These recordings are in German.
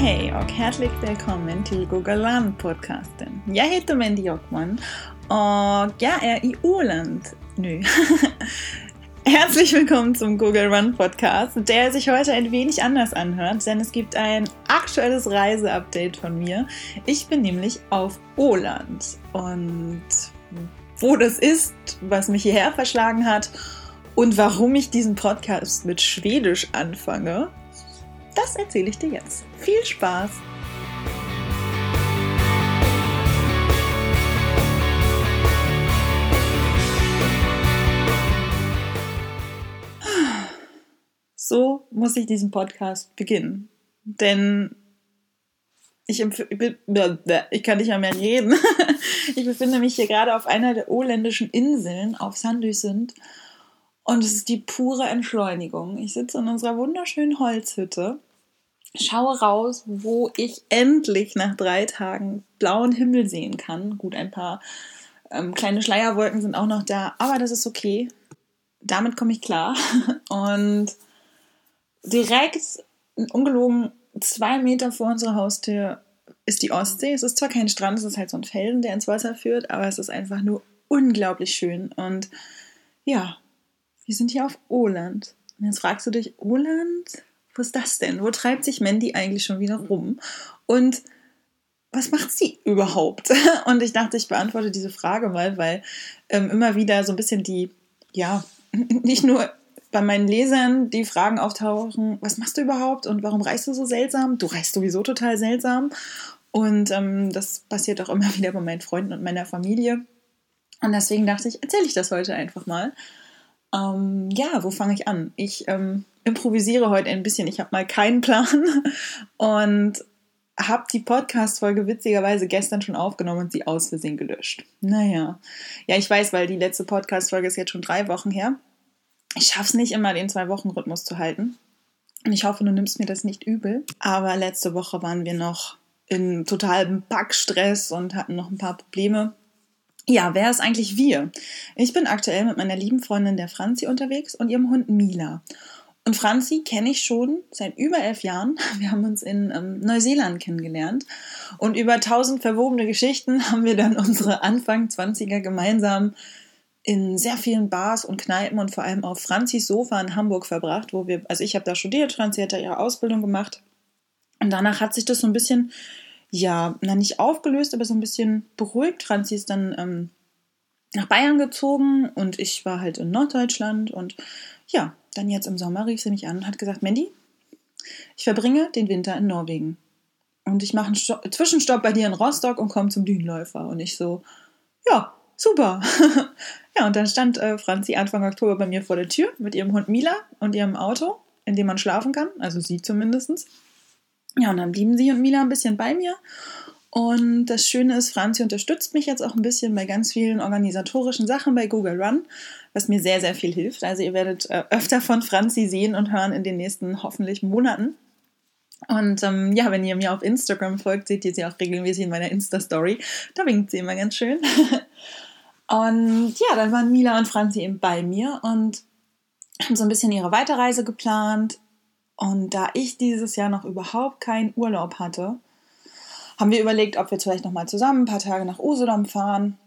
hej och hjärtligt välkommen till Google Land-podcasten. Jag heter Mandy Jockman och jag är i Åland nu. Herzlich willkommen zum Google Run Podcast, der sich heute ein wenig anders anhört, denn es gibt ein aktuelles Reiseupdate von mir. Ich bin nämlich auf Åland und wo das ist, was mich hierher verschlagen hat und warum ich diesen Podcast mit Schwedisch anfange, das erzähle ich dir jetzt. Viel Spaß! So muss ich diesen Podcast beginnen. Denn ich, ich kann nicht mehr reden. Ich befinde mich hier gerade auf einer der oländischen Inseln auf Sandösund und es ist die pure Entschleunigung. Ich sitze in unserer wunderschönen Holzhütte, schaue raus, wo ich endlich nach drei Tagen blauen Himmel sehen kann. Gut, ein paar ähm, kleine Schleierwolken sind auch noch da, aber das ist okay. Damit komme ich klar. Und direkt, ungelogen, zwei Meter vor unserer Haustür ist die Ostsee. Es ist zwar kein Strand, es ist halt so ein Felsen, der ins Wasser führt, aber es ist einfach nur unglaublich schön. Und ja, wir sind hier auf Åland. Und jetzt fragst du dich, Åland? Ist das denn? Wo treibt sich Mandy eigentlich schon wieder rum? Und was macht sie überhaupt? Und ich dachte, ich beantworte diese Frage mal, weil ähm, immer wieder so ein bisschen die, ja, nicht nur bei meinen Lesern die Fragen auftauchen, was machst du überhaupt und warum reist du so seltsam? Du reist sowieso total seltsam. Und ähm, das passiert auch immer wieder bei meinen Freunden und meiner Familie. Und deswegen dachte ich, erzähle ich das heute einfach mal. Ähm, ja, wo fange ich an? Ich ähm, improvisiere heute ein bisschen. Ich habe mal keinen Plan und habe die Podcast-Folge witzigerweise gestern schon aufgenommen und sie aus Versehen gelöscht. Naja. Ja, ich weiß, weil die letzte Podcast-Folge ist jetzt schon drei Wochen her. Ich schaffe es nicht immer, den Zwei-Wochen-Rhythmus zu halten. Und ich hoffe, du nimmst mir das nicht übel. Aber letzte Woche waren wir noch in totalem Packstress und hatten noch ein paar Probleme. Ja, wer ist eigentlich wir? Ich bin aktuell mit meiner lieben Freundin der Franzi unterwegs und ihrem Hund Mila. Und Franzi kenne ich schon seit über elf Jahren. Wir haben uns in ähm, Neuseeland kennengelernt. Und über tausend verwobene Geschichten haben wir dann unsere Anfang 20er gemeinsam in sehr vielen Bars und Kneipen und vor allem auf Franzis Sofa in Hamburg verbracht, wo wir, also ich habe da studiert, Franzi hat da ihre Ausbildung gemacht. Und danach hat sich das so ein bisschen ja, na nicht aufgelöst, aber so ein bisschen beruhigt. Franzi ist dann ähm, nach Bayern gezogen und ich war halt in Norddeutschland und ja, dann jetzt im Sommer rief sie mich an und hat gesagt, Mandy, ich verbringe den Winter in Norwegen und ich mache einen Sto Zwischenstopp bei dir in Rostock und komme zum Dünenläufer. Und ich so, ja, super. ja, und dann stand äh, Franzi Anfang Oktober bei mir vor der Tür mit ihrem Hund Mila und ihrem Auto, in dem man schlafen kann, also sie zumindestens. Ja, und dann blieben sie und Mila ein bisschen bei mir. Und das Schöne ist, Franzi unterstützt mich jetzt auch ein bisschen bei ganz vielen organisatorischen Sachen bei Google Run, was mir sehr, sehr viel hilft. Also ihr werdet äh, öfter von Franzi sehen und hören in den nächsten hoffentlich Monaten. Und ähm, ja, wenn ihr mir auf Instagram folgt, seht ihr sie auch regelmäßig in meiner Insta-Story. Da winkt sie immer ganz schön. und ja, dann waren Mila und Franzi eben bei mir und haben so ein bisschen ihre Weiterreise geplant. Und da ich dieses Jahr noch überhaupt keinen Urlaub hatte, haben wir überlegt, ob wir jetzt vielleicht nochmal zusammen ein paar Tage nach Usedom fahren.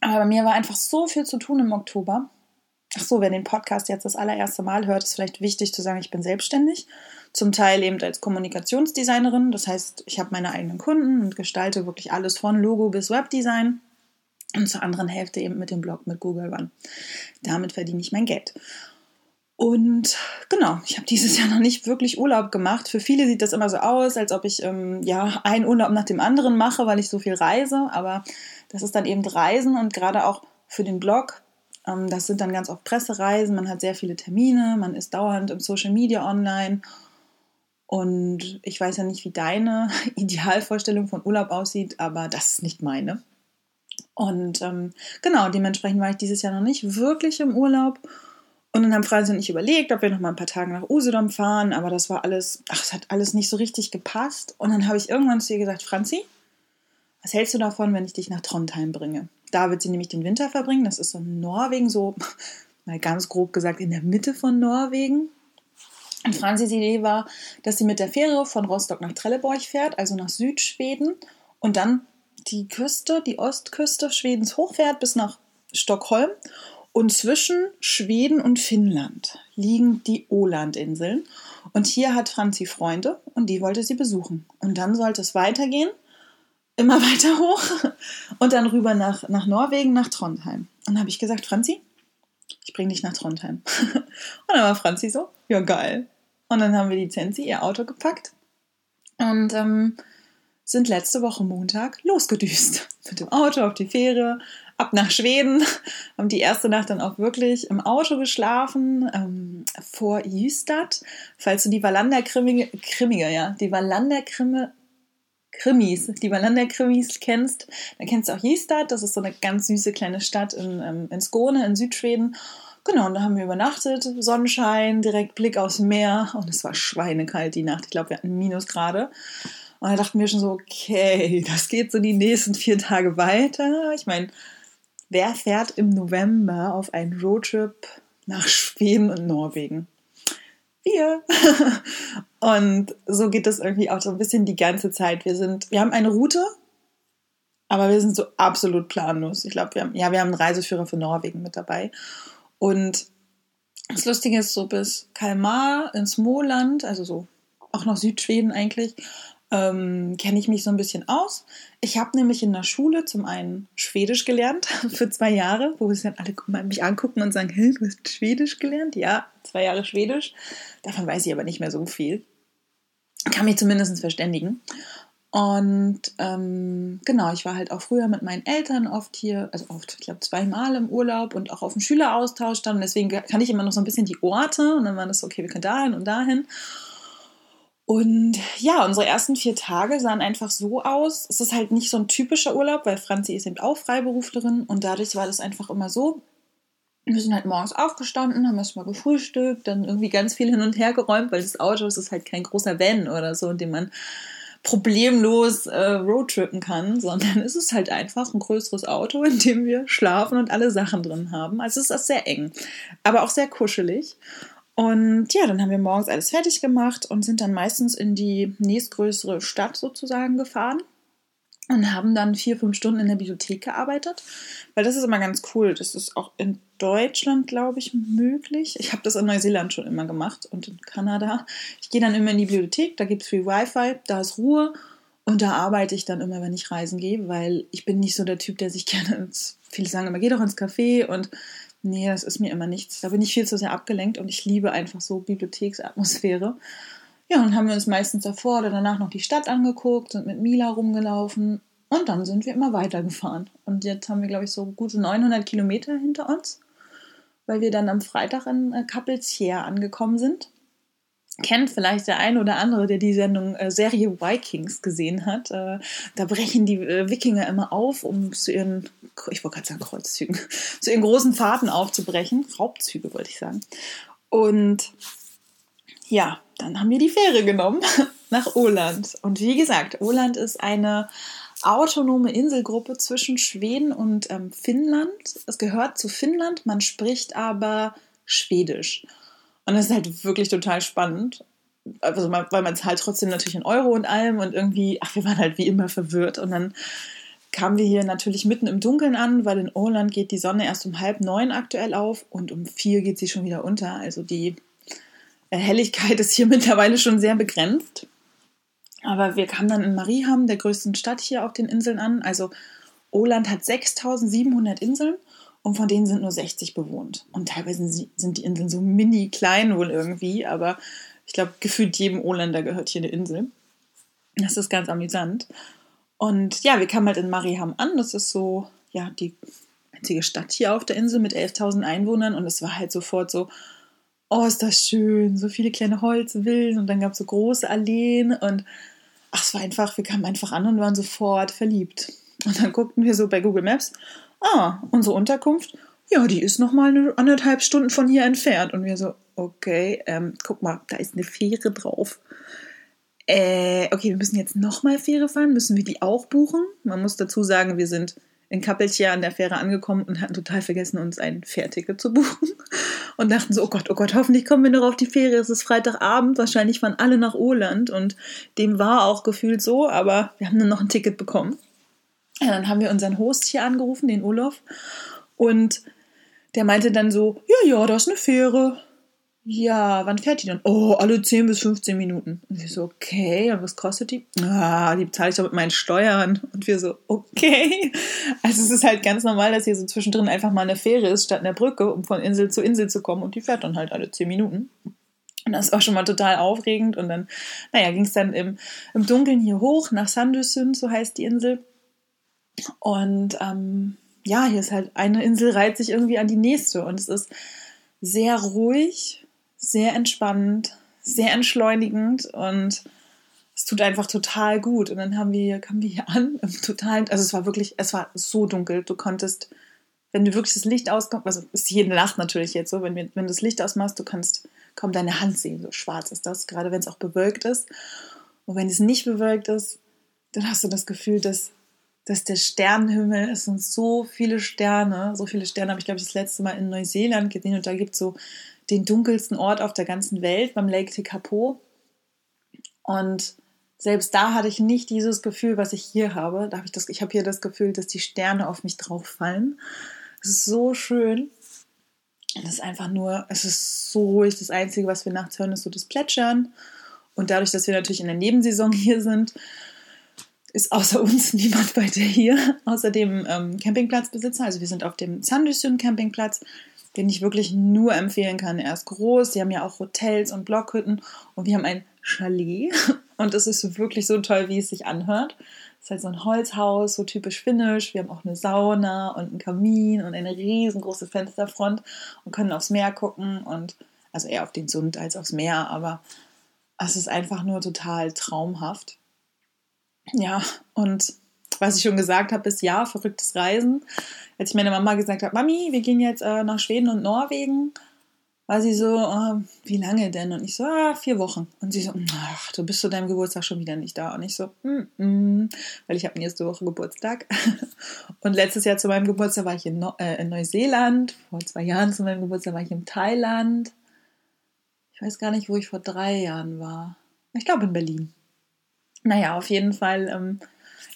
Aber bei mir war einfach so viel zu tun im Oktober. Ach so, wer den Podcast jetzt das allererste Mal hört, ist vielleicht wichtig zu sagen, ich bin selbstständig. Zum Teil eben als Kommunikationsdesignerin. Das heißt, ich habe meine eigenen Kunden und gestalte wirklich alles von Logo bis Webdesign. Und zur anderen Hälfte eben mit dem Blog mit Google Run. Damit verdiene ich mein Geld. Und genau, ich habe dieses Jahr noch nicht wirklich Urlaub gemacht. Für viele sieht das immer so aus, als ob ich ähm, ja einen Urlaub nach dem anderen mache, weil ich so viel reise. Aber das ist dann eben Reisen und gerade auch für den Blog. Ähm, das sind dann ganz oft Pressereisen. Man hat sehr viele Termine, man ist dauernd im Social Media online. Und ich weiß ja nicht, wie deine Idealvorstellung von Urlaub aussieht, aber das ist nicht meine. Und ähm, genau, dementsprechend war ich dieses Jahr noch nicht wirklich im Urlaub. Und dann haben Franzi und ich überlegt, ob wir noch mal ein paar Tage nach Usedom fahren, aber das war alles, ach, es hat alles nicht so richtig gepasst. Und dann habe ich irgendwann zu ihr gesagt, Franzi, was hältst du davon, wenn ich dich nach Trondheim bringe? Da wird sie nämlich den Winter verbringen. Das ist so in Norwegen, so mal ganz grob gesagt in der Mitte von Norwegen. Und Franzis Idee war, dass sie mit der Fähre von Rostock nach Trelleborg fährt, also nach Südschweden, und dann die Küste, die Ostküste Schwedens hochfährt bis nach Stockholm. Und zwischen Schweden und Finnland liegen die Ålandinseln. Und hier hat Franzi Freunde und die wollte sie besuchen. Und dann sollte es weitergehen, immer weiter hoch und dann rüber nach, nach Norwegen, nach Trondheim. Und dann habe ich gesagt, Franzi, ich bringe dich nach Trondheim. und dann war Franzi so, ja geil. Und dann haben wir die Zensi ihr Auto gepackt und ähm, sind letzte Woche Montag losgedüst. Mit dem Auto auf die Fähre, ab nach Schweden. Haben die erste Nacht dann auch wirklich im Auto geschlafen, ähm, vor Jüstad. Falls du die Wallander-Krimmige, ja, die Wallander-Krimme, Krimis, die Wallander-Krimis kennst, dann kennst du auch Jistad. Das ist so eine ganz süße kleine Stadt in, ähm, in Skåne, in Südschweden. Genau, und da haben wir übernachtet, Sonnenschein, direkt Blick aufs Meer und es war schweinekalt die Nacht. Ich glaube, wir hatten Minusgrade. Und da dachten wir schon so, okay, das geht so die nächsten vier Tage weiter. Ich meine, wer fährt im November auf einen Roadtrip nach Schweden und Norwegen? Wir. und so geht das irgendwie auch so ein bisschen die ganze Zeit. Wir sind, wir haben eine Route, aber wir sind so absolut planlos. Ich glaube, wir haben, ja, wir haben einen Reiseführer für Norwegen mit dabei. Und das Lustige ist, so bis Kalmar ins Smoland, also so auch noch Südschweden eigentlich, ähm, kenne ich mich so ein bisschen aus. Ich habe nämlich in der Schule zum einen Schwedisch gelernt für zwei Jahre, wo es dann alle mich angucken und sagen, hey, du hast Schwedisch gelernt? Ja, zwei Jahre Schwedisch. Davon weiß ich aber nicht mehr so viel. Kann mich zumindest verständigen. Und ähm, genau, ich war halt auch früher mit meinen Eltern oft hier, also oft, ich glaube zweimal im Urlaub und auch auf dem Schüleraustausch dann. Deswegen kann ich immer noch so ein bisschen die Orte und dann war das so, okay, wir können dahin und dahin. Und ja, unsere ersten vier Tage sahen einfach so aus. Es ist halt nicht so ein typischer Urlaub, weil Franzi ist eben auch Freiberuflerin und dadurch war das einfach immer so. Wir sind halt morgens aufgestanden, haben erstmal gefrühstückt, dann irgendwie ganz viel hin und her geräumt, weil das Auto ist halt kein großer Van oder so, in dem man problemlos äh, roadtrippen kann, sondern es ist halt einfach ein größeres Auto, in dem wir schlafen und alle Sachen drin haben. Also es ist sehr eng, aber auch sehr kuschelig. Und ja, dann haben wir morgens alles fertig gemacht und sind dann meistens in die nächstgrößere Stadt sozusagen gefahren und haben dann vier, fünf Stunden in der Bibliothek gearbeitet, weil das ist immer ganz cool. Das ist auch in Deutschland, glaube ich, möglich. Ich habe das in Neuseeland schon immer gemacht und in Kanada. Ich gehe dann immer in die Bibliothek, da gibt es viel Wi-Fi, da ist Ruhe und da arbeite ich dann immer, wenn ich reisen gehe, weil ich bin nicht so der Typ, der sich gerne ins, viele sagen immer, geh doch ins Café und nee, das ist mir immer nichts. Da bin ich viel zu sehr abgelenkt und ich liebe einfach so Bibliotheksatmosphäre. Ja, und haben wir uns meistens davor oder danach noch die Stadt angeguckt, sind mit Mila rumgelaufen und dann sind wir immer weitergefahren. Und jetzt haben wir, glaube ich, so gute 900 Kilometer hinter uns, weil wir dann am Freitag in äh, Kappelsheer angekommen sind. Kennt vielleicht der eine oder andere, der die Sendung äh, Serie Vikings gesehen hat. Äh, da brechen die äh, Wikinger immer auf, um zu ihren, ich wollte gerade sagen Kreuzzügen, zu ihren großen Fahrten aufzubrechen. Raubzüge wollte ich sagen. Und ja, dann haben wir die Fähre genommen nach Åland. Und wie gesagt, Åland ist eine autonome Inselgruppe zwischen Schweden und ähm, Finnland. Es gehört zu Finnland, man spricht aber Schwedisch. Und das ist halt wirklich total spannend. Also, weil man es halt trotzdem natürlich in Euro und allem und irgendwie, ach, wir waren halt wie immer verwirrt. Und dann kamen wir hier natürlich mitten im Dunkeln an, weil in Åland geht die Sonne erst um halb neun aktuell auf und um vier geht sie schon wieder unter. Also die Helligkeit ist hier mittlerweile schon sehr begrenzt. Aber wir kamen dann in Mariehamn, der größten Stadt hier auf den Inseln an. Also Åland hat 6700 Inseln und von denen sind nur 60 bewohnt. Und teilweise sind die Inseln so mini klein wohl irgendwie, aber ich glaube, gefühlt jedem Åländer gehört hier eine Insel. Das ist ganz amüsant. Und ja, wir kamen halt in Mariehamn an. Das ist so, ja, die einzige Stadt hier auf der Insel mit 11.000 Einwohnern. Und es war halt sofort so, oh, ist das schön, so viele kleine Holzvillen und dann gab es so große Alleen und ach, es war einfach, wir kamen einfach an und waren sofort verliebt. Und dann guckten wir so bei Google Maps, ah, unsere Unterkunft, ja, die ist nochmal eine anderthalb Stunden von hier entfernt. Und wir so, okay, ähm, guck mal, da ist eine Fähre drauf. Äh, okay, wir müssen jetzt nochmal Fähre fahren. Müssen wir die auch buchen? Man muss dazu sagen, wir sind in Kappelchen an der Fähre angekommen und hatten total vergessen, uns ein Fährticket zu buchen. und dachten so, oh Gott, oh Gott, hoffentlich kommen wir noch auf die Fähre. Es ist Freitagabend, wahrscheinlich fahren alle nach Oland und dem war auch gefühlt so, aber wir haben dann noch ein Ticket bekommen. Ja, dann haben wir unseren Host hier angerufen, den Olaf, und der meinte dann so, ja, ja, da ist eine Fähre. Ja, wann fährt die dann? Oh, alle 10 bis 15 Minuten. Und wir so, okay, und was kostet die? Ah, die bezahle ich doch mit meinen Steuern. Und wir so, okay. Also es ist halt ganz normal, dass hier so zwischendrin einfach mal eine Fähre ist, statt einer Brücke, um von Insel zu Insel zu kommen. Und die fährt dann halt alle 10 Minuten. Und das war schon mal total aufregend. Und dann, naja, ging es dann im, im Dunkeln hier hoch nach Sandösund, so heißt die Insel. Und ähm, ja, hier ist halt eine Insel reiht sich irgendwie an die nächste. Und es ist sehr ruhig sehr entspannend, sehr entschleunigend und es tut einfach total gut. Und dann haben wir, kamen wir hier an, total, also es war wirklich, es war so dunkel. Du konntest, wenn du wirklich das Licht ausmachst, also ist jede Nacht natürlich jetzt so, wenn, wenn du das Licht ausmachst, du kannst kaum deine Hand sehen, so schwarz ist das, gerade wenn es auch bewölkt ist. Und wenn es nicht bewölkt ist, dann hast du das Gefühl, dass, dass der Sternenhimmel, es sind so viele Sterne, so viele Sterne habe ich, glaube ich, das letzte Mal in Neuseeland gesehen und da gibt es so den dunkelsten Ort auf der ganzen Welt, beim Lake Tekapo. Und selbst da hatte ich nicht dieses Gefühl, was ich hier habe. Da habe ich ich habe hier das Gefühl, dass die Sterne auf mich drauf fallen. Es ist so schön. Es ist einfach nur, es ist so ruhig. Das Einzige, was wir nachts hören, ist so das Plätschern. Und dadurch, dass wir natürlich in der Nebensaison hier sind, ist außer uns niemand weiter hier, außer dem ähm, Campingplatzbesitzer. Also wir sind auf dem Sandysyn Campingplatz den ich wirklich nur empfehlen kann. Er ist groß, sie haben ja auch Hotels und Blockhütten und wir haben ein Chalet und es ist wirklich so toll, wie es sich anhört. Es ist halt so ein Holzhaus, so typisch finnisch. Wir haben auch eine Sauna und einen Kamin und eine riesengroße Fensterfront und können aufs Meer gucken und also eher auf den Sund als aufs Meer, aber es ist einfach nur total traumhaft. Ja, und was ich schon gesagt habe, ist ja, verrücktes Reisen. Als ich meiner Mama gesagt habe, Mami, wir gehen jetzt äh, nach Schweden und Norwegen, war sie so, oh, wie lange denn? Und ich so, ah, vier Wochen. Und sie so, ach, du bist zu deinem Geburtstag schon wieder nicht da. Und ich so, mm, mm, weil ich habe nächste Woche Geburtstag. Und letztes Jahr zu meinem Geburtstag war ich in, no äh, in Neuseeland. Vor zwei Jahren zu meinem Geburtstag war ich in Thailand. Ich weiß gar nicht, wo ich vor drei Jahren war. Ich glaube in Berlin. Naja, auf jeden Fall ähm,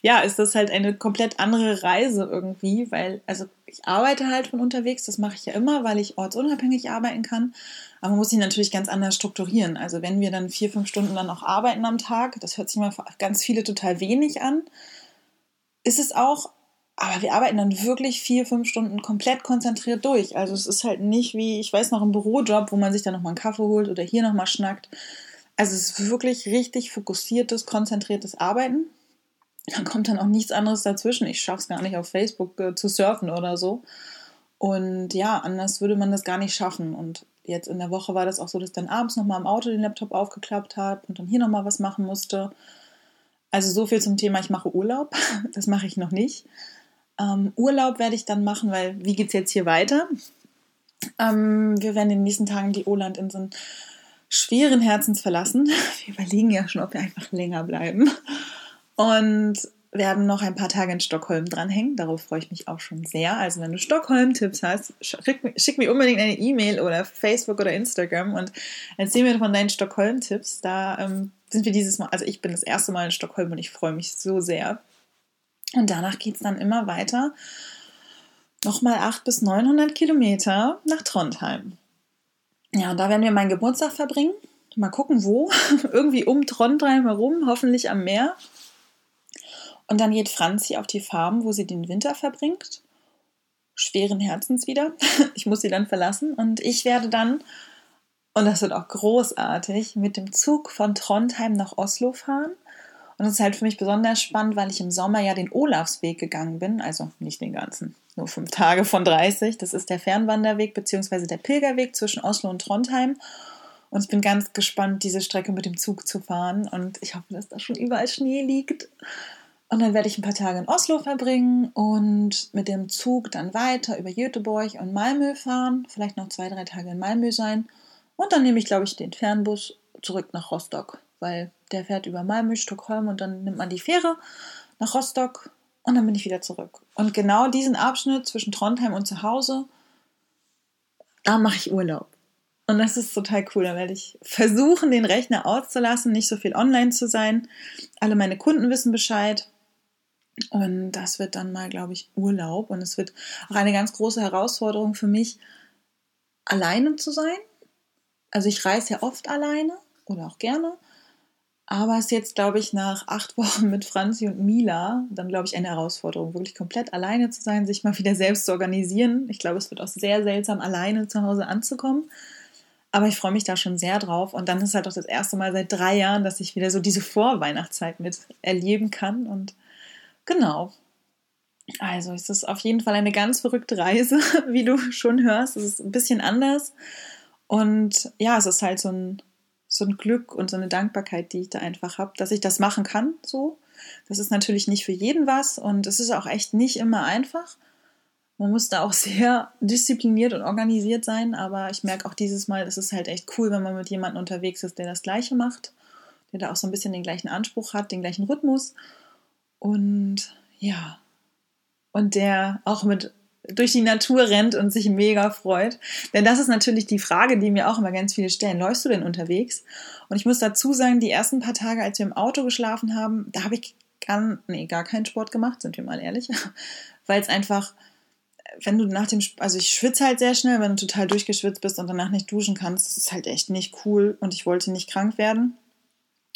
ja, ist das halt eine komplett andere Reise irgendwie, weil, also ich arbeite halt von unterwegs, das mache ich ja immer, weil ich ortsunabhängig arbeiten kann. Aber man muss sich natürlich ganz anders strukturieren. Also wenn wir dann vier, fünf Stunden dann auch arbeiten am Tag, das hört sich mal für ganz viele total wenig an, ist es auch, aber wir arbeiten dann wirklich vier, fünf Stunden komplett konzentriert durch. Also es ist halt nicht wie, ich weiß noch, ein Bürojob, wo man sich dann nochmal einen Kaffee holt oder hier nochmal schnackt. Also es ist wirklich richtig fokussiertes, konzentriertes Arbeiten da kommt dann auch nichts anderes dazwischen. Ich schaffe es gar nicht auf Facebook äh, zu surfen oder so. Und ja, anders würde man das gar nicht schaffen. Und jetzt in der Woche war das auch so, dass dann abends nochmal im Auto den Laptop aufgeklappt habe und dann hier nochmal was machen musste. Also so viel zum Thema, ich mache Urlaub. Das mache ich noch nicht. Ähm, Urlaub werde ich dann machen, weil wie geht es jetzt hier weiter? Ähm, wir werden in den nächsten Tagen die Olandinseln schweren Herzens verlassen. Wir überlegen ja schon, ob wir einfach länger bleiben. Und werden noch ein paar Tage in Stockholm dranhängen. Darauf freue ich mich auch schon sehr. Also wenn du Stockholm-Tipps hast, schick, schick, mir unbedingt eine E-Mail oder Facebook oder Instagram und erzähl mir von deinen Stockholm-Tipps. Da ähm, sind wir dieses Mal, also ich bin das erste Mal in Stockholm und ich freue mich so sehr. Und danach geht es dann immer weiter. Nochmal 800 bis 900 Kilometer nach Trondheim. Ja, und da werden wir meinen Geburtstag verbringen. Mal gucken, wo. Irgendwie um Trondheim herum, hoffentlich am Meer. Und dann geht Franzi auf die Farm, wo sie den Winter verbringt. Schweren Herzens wieder. Ich muss sie dann verlassen. Und ich werde dann, und das wird auch großartig, mit dem Zug von Trondheim nach Oslo fahren. Und das ist halt für mich besonders spannend, weil ich im Sommer ja den Olafsweg gegangen bin. Also nicht den ganzen, nur fünf Tage von 30. Das ist der Fernwanderweg bzw. der Pilgerweg zwischen Oslo und Trondheim. Und ich bin ganz gespannt, diese Strecke mit dem Zug zu fahren. Und ich hoffe, dass da schon überall Schnee liegt. Und dann werde ich ein paar Tage in Oslo verbringen und mit dem Zug dann weiter über Göteborg und Malmö fahren. Vielleicht noch zwei, drei Tage in Malmö sein. Und dann nehme ich, glaube ich, den Fernbus zurück nach Rostock, weil der fährt über Malmö, Stockholm und dann nimmt man die Fähre nach Rostock und dann bin ich wieder zurück. Und genau diesen Abschnitt zwischen Trondheim und zu Hause, da mache ich Urlaub. Und das ist total cool. Da werde ich versuchen, den Rechner auszulassen, nicht so viel online zu sein. Alle meine Kunden wissen Bescheid. Und das wird dann mal, glaube ich, Urlaub. Und es wird auch eine ganz große Herausforderung für mich, alleine zu sein. Also ich reise ja oft alleine oder auch gerne. Aber es ist jetzt, glaube ich, nach acht Wochen mit Franzi und Mila dann, glaube ich, eine Herausforderung, wirklich komplett alleine zu sein, sich mal wieder selbst zu organisieren. Ich glaube, es wird auch sehr seltsam, alleine zu Hause anzukommen. Aber ich freue mich da schon sehr drauf. Und dann ist halt auch das erste Mal seit drei Jahren, dass ich wieder so diese Vorweihnachtszeit mit erleben kann. Und genau. Also es ist auf jeden Fall eine ganz verrückte Reise, wie du schon hörst. Es ist ein bisschen anders. Und ja, es ist halt so ein, so ein Glück und so eine Dankbarkeit, die ich da einfach habe, dass ich das machen kann. So. Das ist natürlich nicht für jeden was und es ist auch echt nicht immer einfach. Man muss da auch sehr diszipliniert und organisiert sein, aber ich merke auch dieses Mal, es ist halt echt cool, wenn man mit jemandem unterwegs ist, der das Gleiche macht, der da auch so ein bisschen den gleichen Anspruch hat, den gleichen Rhythmus und ja, und der auch mit durch die Natur rennt und sich mega freut. Denn das ist natürlich die Frage, die mir auch immer ganz viele stellen. Läufst du denn unterwegs? Und ich muss dazu sagen, die ersten paar Tage, als wir im Auto geschlafen haben, da habe ich gar, nee, gar keinen Sport gemacht, sind wir mal ehrlich. Weil es einfach, wenn du nach dem, also ich schwitze halt sehr schnell, wenn du total durchgeschwitzt bist und danach nicht duschen kannst, das ist halt echt nicht cool und ich wollte nicht krank werden.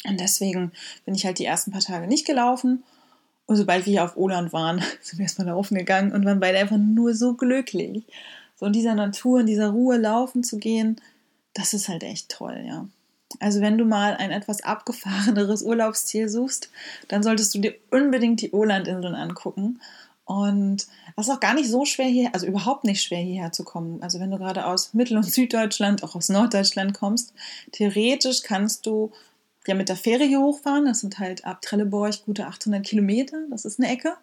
Und deswegen bin ich halt die ersten paar Tage nicht gelaufen. Und sobald wir hier auf Oland waren, sind wir erstmal laufen gegangen und waren beide einfach nur so glücklich. So in dieser Natur, in dieser Ruhe laufen zu gehen, das ist halt echt toll, ja. Also wenn du mal ein etwas abgefahreneres Urlaubsziel suchst, dann solltest du dir unbedingt die Olandinseln angucken. Und das ist auch gar nicht so schwer hier, also überhaupt nicht schwer hierher zu kommen. Also wenn du gerade aus Mittel- und Süddeutschland, auch aus Norddeutschland kommst, theoretisch kannst du ja mit der Fähre hier hochfahren. Das sind halt ab Trelleborg gute 800 Kilometer. Das ist eine Ecke.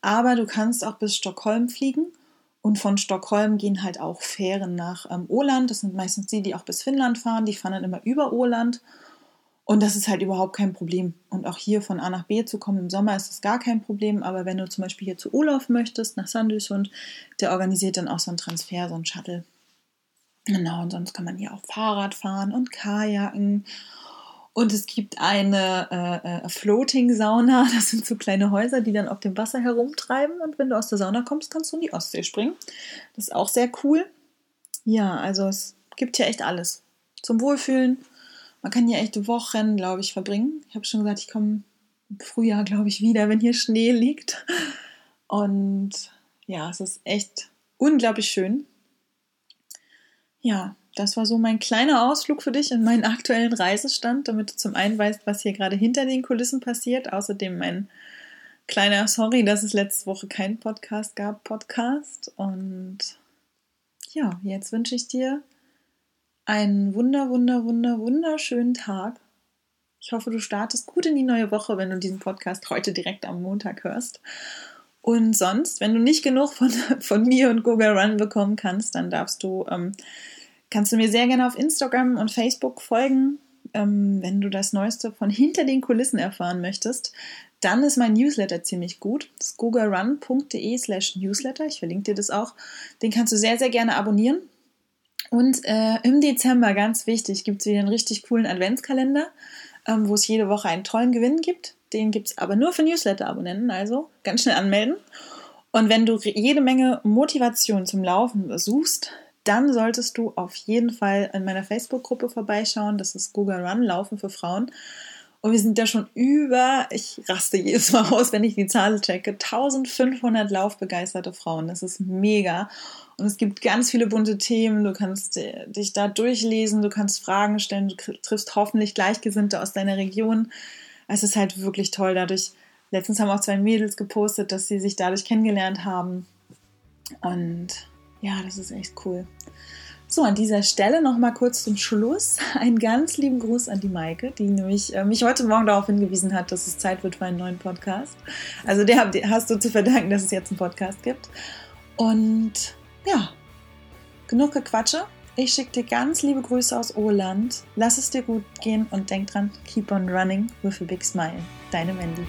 Aber du kannst auch bis Stockholm fliegen. Und von Stockholm gehen halt auch Fähren nach ähm, Åland. Das sind meistens die, die auch bis Finnland fahren. Die fahren dann immer über Åland. Und das ist halt überhaupt kein Problem. Und auch hier von A nach B zu kommen im Sommer ist das gar kein Problem. Aber wenn du zum Beispiel hier zu Olaf möchtest, nach Sandösund, der organisiert dann auch so einen Transfer, so einen Shuttle. Genau, und sonst kann man hier auch Fahrrad fahren und Kajaken. Und es gibt eine äh, äh, Floating-Sauna. Das sind so kleine Häuser, die dann auf dem Wasser herumtreiben. Und wenn du aus der Sauna kommst, kannst du in die Ostsee springen. Das ist auch sehr cool. Ja, also es gibt hier echt alles. Zum Wohlfühlen. Man kann hier echt Wochen, glaube ich, verbringen. Ich habe schon gesagt, ich komme im Frühjahr, glaube ich, wieder, wenn hier Schnee liegt. Und ja, es ist echt unglaublich schön. Ja, das war so mein kleiner Ausflug für dich in meinen aktuellen Reisestand, damit du zum einen weißt, was hier gerade hinter den Kulissen passiert. Außerdem mein kleiner Sorry, dass es letzte Woche keinen Podcast gab, Podcast. Und ja, jetzt wünsche ich dir einen wunder, wunder, wunder, wunderschönen Tag. Ich hoffe, du startest gut in die neue Woche, wenn du diesen Podcast heute direkt am Montag hörst. Und sonst, wenn du nicht genug von, von mir und Google Run bekommen kannst, dann darfst du ähm, kannst du mir sehr gerne auf Instagram und Facebook folgen. Ähm, wenn du das Neueste von hinter den Kulissen erfahren möchtest, dann ist mein Newsletter ziemlich gut. Das ist googlrun.de slash newsletter. Ich verlinke dir das auch. Den kannst du sehr, sehr gerne abonnieren. Und äh, im Dezember, ganz wichtig, gibt es wieder einen richtig coolen Adventskalender, ähm, wo es jede Woche einen tollen Gewinn gibt. Den gibt es aber nur für Newsletter-Abonnenten, also ganz schnell anmelden. Und wenn du jede Menge Motivation zum Laufen suchst, dann solltest du auf jeden Fall in meiner Facebook-Gruppe vorbeischauen. Das ist Google Run, Laufen für Frauen. Und wir sind da schon über, ich raste jedes Mal aus, wenn ich die Zahl checke, 1500 laufbegeisterte Frauen. Das ist mega. Und es gibt ganz viele bunte Themen. Du kannst dich da durchlesen, du kannst Fragen stellen, du triffst hoffentlich Gleichgesinnte aus deiner Region. Es ist halt wirklich toll. Dadurch, letztens haben auch zwei Mädels gepostet, dass sie sich dadurch kennengelernt haben. Und ja, das ist echt cool. So, an dieser Stelle noch mal kurz zum Schluss einen ganz lieben Gruß an die Maike, die nämlich äh, mich heute Morgen darauf hingewiesen hat, dass es Zeit wird für einen neuen Podcast. Also der hast du zu verdanken, dass es jetzt einen Podcast gibt. Und ja, genug Gequatsche. Ich schicke dir ganz liebe Grüße aus Oland. Lass es dir gut gehen und denk dran, keep on running with a big smile. Deine Wendy.